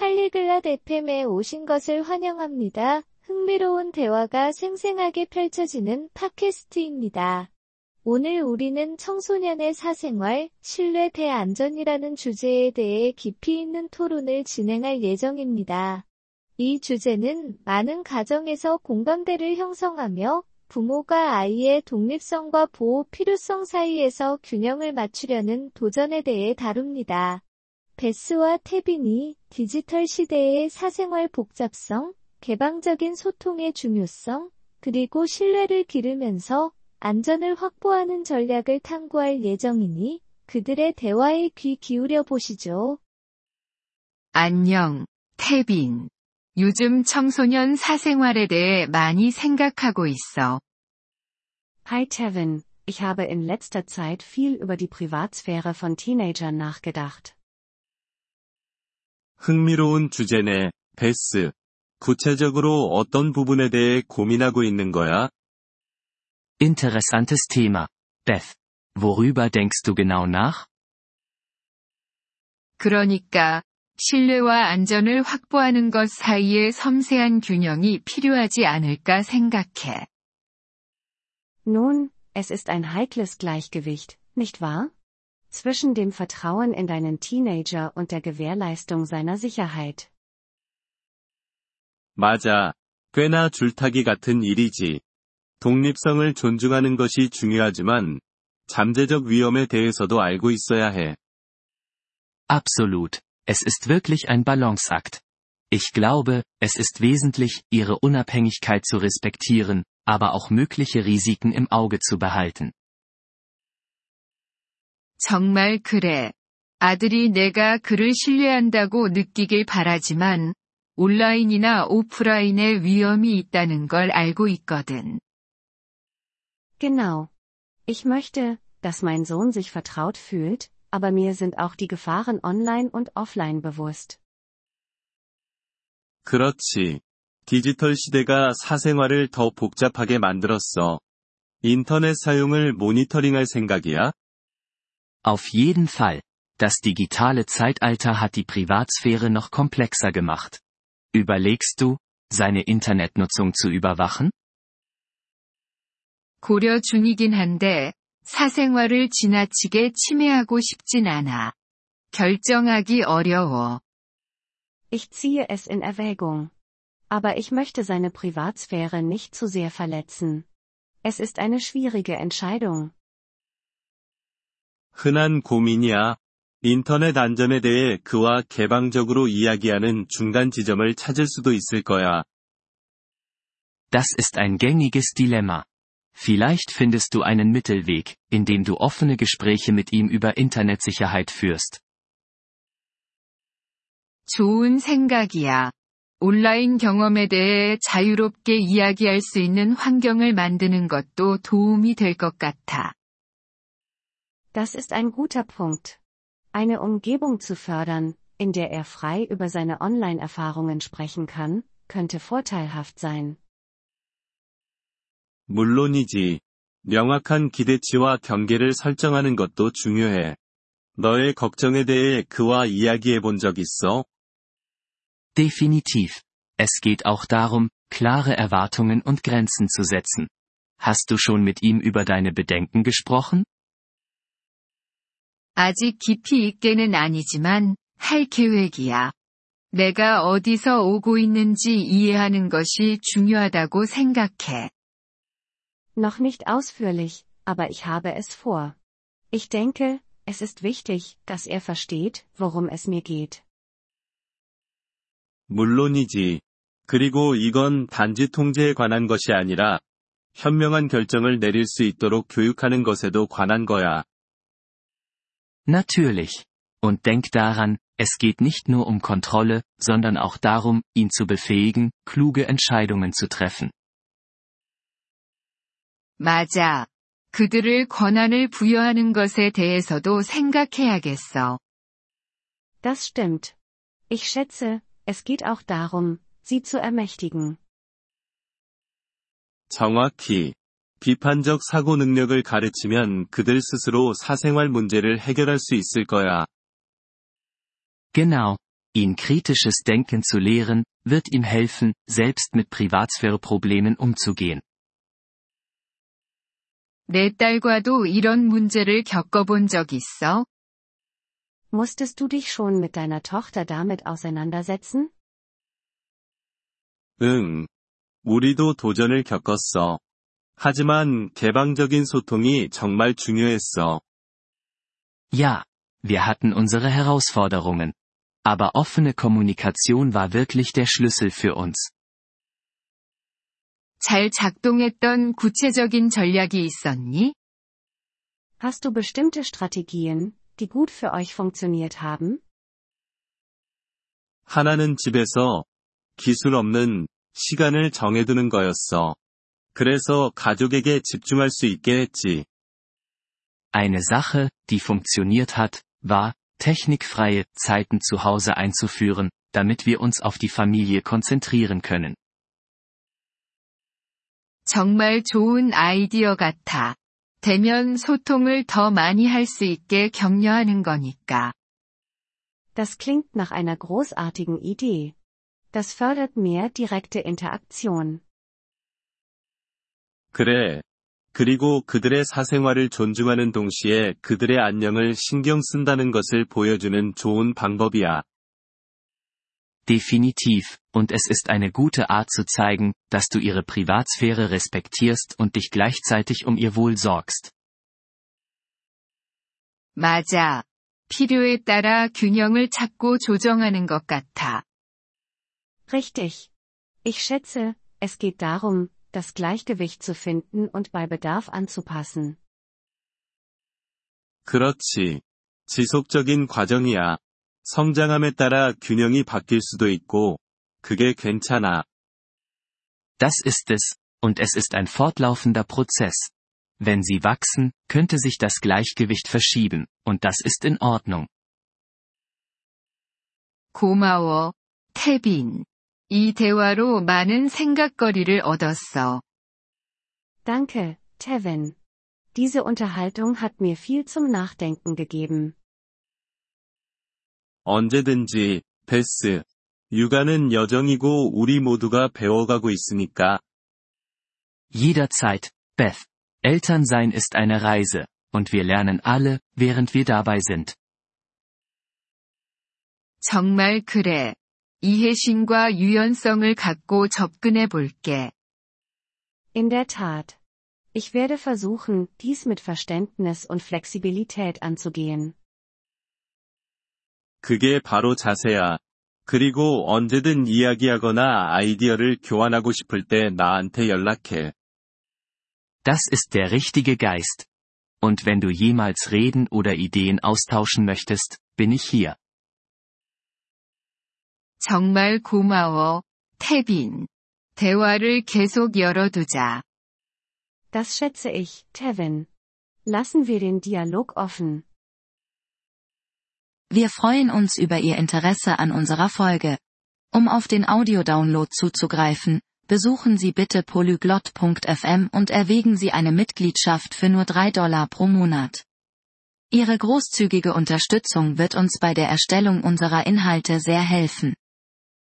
팔리글랏 FM에 오신 것을 환영합니다. 흥미로운 대화가 생생하게 펼쳐지는 팟캐스트입니다. 오늘 우리는 청소년의 사생활, 신뢰 대안전이라는 주제에 대해 깊이 있는 토론을 진행할 예정입니다. 이 주제는 많은 가정에서 공감대를 형성하며 부모가 아이의 독립성과 보호 필요성 사이에서 균형을 맞추려는 도전에 대해 다룹니다. 베스와 태빈이 디지털 시대의 사생활 복잡성, 개방적인 소통의 중요성, 그리고 신뢰를 기르면서 안전을 확보하는 전략을 탐구할 예정이니 그들의 대화에 귀 기울여 보시죠. 안녕, 태빈. 요즘 청소년 사생활에 대해 많이 생각하고 있어. Hi Tevin, ich habe in letzter Zeit viel über die Privatsphäre von Teenagern nachgedacht. 흥미로운 주제네, 베스. 구체적으로 어떤 부분에 대해 고민하고 있는 거야? Interessantes Thema. Beth. Worüber denkst du genau nach? 그러니까, 신뢰와 안전을 확보하는 것 사이의 섬세한 균형이 필요하지 않을까 생각해. Nun, es ist ein heikles Gleichgewicht, nicht wahr? Zwischen dem Vertrauen in deinen Teenager und der Gewährleistung seiner Sicherheit. 맞아. 꽤나 줄타기 같은 일이지. 독립성을 존중하는 것이 중요하지만, 잠재적 위험에 대해서도 알고 있어야 해. Absolut. Es ist wirklich ein Balanceakt. Ich glaube, es ist wesentlich, ihre Unabhängigkeit zu respektieren, aber auch mögliche Risiken im Auge zu behalten. 정말 그래. 아들이 내가 그를 신뢰한다고 느끼길 바라지만, 온라인이나 오프라인의 위험이 있다는 걸 알고 있거든. Genau. Ich möchte, dass mein Sohn sich vertraut fühlt, aber mir sind auch die Gefahren online und offline bewusst. 그렇지. 디지털 시대가 사생활을 더 복잡하게 만들었어. 인터넷 사용을 모니터링할 생각이야? Auf jeden Fall. Das digitale Zeitalter hat die Privatsphäre noch komplexer gemacht. Überlegst du, seine Internetnutzung zu überwachen? 고려 중이긴 한데, 사생활을 지나치게 침해하고 싶진 않아. 결정하기 어려워. Ich ziehe es in Erwägung. Aber ich möchte seine Privatsphäre nicht zu sehr verletzen. Es ist eine schwierige Entscheidung. 흔한 고민이야. 인터넷 안전에 대해 그와 개방적으로 이야기하는 중간 지점을 찾을 수도 있을 거야. Das ist ein gängiges Dilemma. Vielleicht findest du einen Mittelweg, indem du offene Gespräche mit ihm über Internetsicherheit führst. 좋은 생각이야. 온라인 경험에 대해 자유롭게 이야기할 수 있는 환경을 만드는 것도 도움이 될 것 같아. Das ist ein guter Punkt. Eine Umgebung zu fördern, in der er frei über seine Online-Erfahrungen sprechen kann, könnte vorteilhaft sein. 물론이지. 명확한 기대치와 경계를 설정하는 것도 중요해. 너의 걱정에 대해 그와 이야기해 본 적 있어? Definitiv. Es geht auch darum, klare Erwartungen und Grenzen zu setzen. Hast du schon mit ihm über deine Bedenken gesprochen? 아직 깊이 있게는 아니지만, 할 계획이야. 내가 어디서 오고 있는지 이해하는 것이 중요하다고 생각해. Noch nicht ausführlich, aber ich habe es vor. Ich denke, es ist wichtig, dass er versteht, worum es mir geht. 물론이지. 그리고 이건 단지 통제에 관한 것이 아니라, 현명한 결정을 내릴 수 있도록 교육하는 것에도 관한 거야. Natürlich. Und denk daran, es geht nicht nur um Kontrolle, sondern auch darum, ihn zu befähigen, kluge Entscheidungen zu treffen. 맞아. 그들을 권한을 부여하는 것에 대해서도 생각해야겠어. Das stimmt. Ich schätze, es geht auch darum, sie zu ermächtigen. 정확히. 비판적 사고 능력을 가르치면 그들 스스로 사생활 문제를 해결할 수 있을 거야. Genau. ihn kritisches Denken zu lehren, wird ihm helfen, selbst mit Privatsphäre-Problemen umzugehen. 내 딸과도 이런 문제를 겪어본 적 있어? Musstest du dich schon mit deiner Tochter damit auseinandersetzen? 응. 우리도 도전을 겪었어. 하지만 개방적인 소통이 정말 중요했어. Ja, wir hatten unsere Herausforderungen. Aber offene Kommunikation war wirklich der Schlüssel für uns. 잘 작동했던 구체적인 전략이 있었니? Hast du bestimmte Strategien, die gut für euch funktioniert haben? 하나는 집에서 기술 없는 시간을 정해두는 거였어. 그래서 가족에게 집중할 수 있게 했지. Eine Sache, die funktioniert hat, war, technikfreie Zeiten zu Hause einzuführen, damit wir uns auf die Familie konzentrieren können. 정말 좋은 아이디어 같아. 대면 소통을 더 많이 할 수 있게 격려하는 거니까. Das klingt nach einer großartigen Idee. Das fördert mehr direkte Interaktion. 그래. 그리고 그들의 사생활을 존중하는 동시에 그들의 안녕을 신경 쓴다는 것을 보여주는 좋은 방법이야. Definitiv, und es ist eine gute Art zu zeigen, dass du ihre Privatsphäre respektierst und dich gleichzeitig um ihr Wohl sorgst. 맞아. 필요에 따라 균형을 찾고 조정하는 것 같아. Richtig. Ich schätze, es geht darum, das Gleichgewicht zu finden und bei Bedarf anzupassen. 그렇지. 지속적인 과정이야. 성장함에 따라 균형이 바뀔 수도 있고, 그게 괜찮아. Das ist es, und es ist ein fortlaufender Prozess. Wenn sie wachsen, könnte sich das Gleichgewicht verschieben, und das ist in Ordnung. 고마워, 태빈. 이 대화로 많은 생각거리를 얻었어. Danke, Tevin. Diese Unterhaltung hat mir viel zum Nachdenken gegeben. 언제든지, 베스. 육아는 여정이고 우리 모두가 배워가고 있으니까. Jederzeit, Beth. Elternsein ist eine Reise, und wir lernen alle, während wir dabei sind. 정말 그래. 이해심과 유연성을 갖고 접근해 볼게. In der Tat. Ich werde versuchen, dies mit Verständnis und Flexibilität anzugehen. 그게 바로 자세야. 그리고 언제든 이야기하거나 아이디어를 교환하고 싶을 때 나한테 연락해. Das ist der richtige Geist. Und wenn du jemals reden oder Ideen austauschen möchtest, bin ich hier. 정말 고마워, 태빈. 대화를 계속 열어두자. Das schätze ich, Tevin. Lassen wir den Dialog offen. Wir freuen uns über Ihr Interesse an unserer Folge. Um auf den Audiodownload zuzugreifen, besuchen Sie bitte polyglot.fm und erwägen Sie eine Mitgliedschaft für nur 3 Dollar pro Monat. Ihre großzügige Unterstützung wird uns bei der Erstellung unserer Inhalte sehr helfen.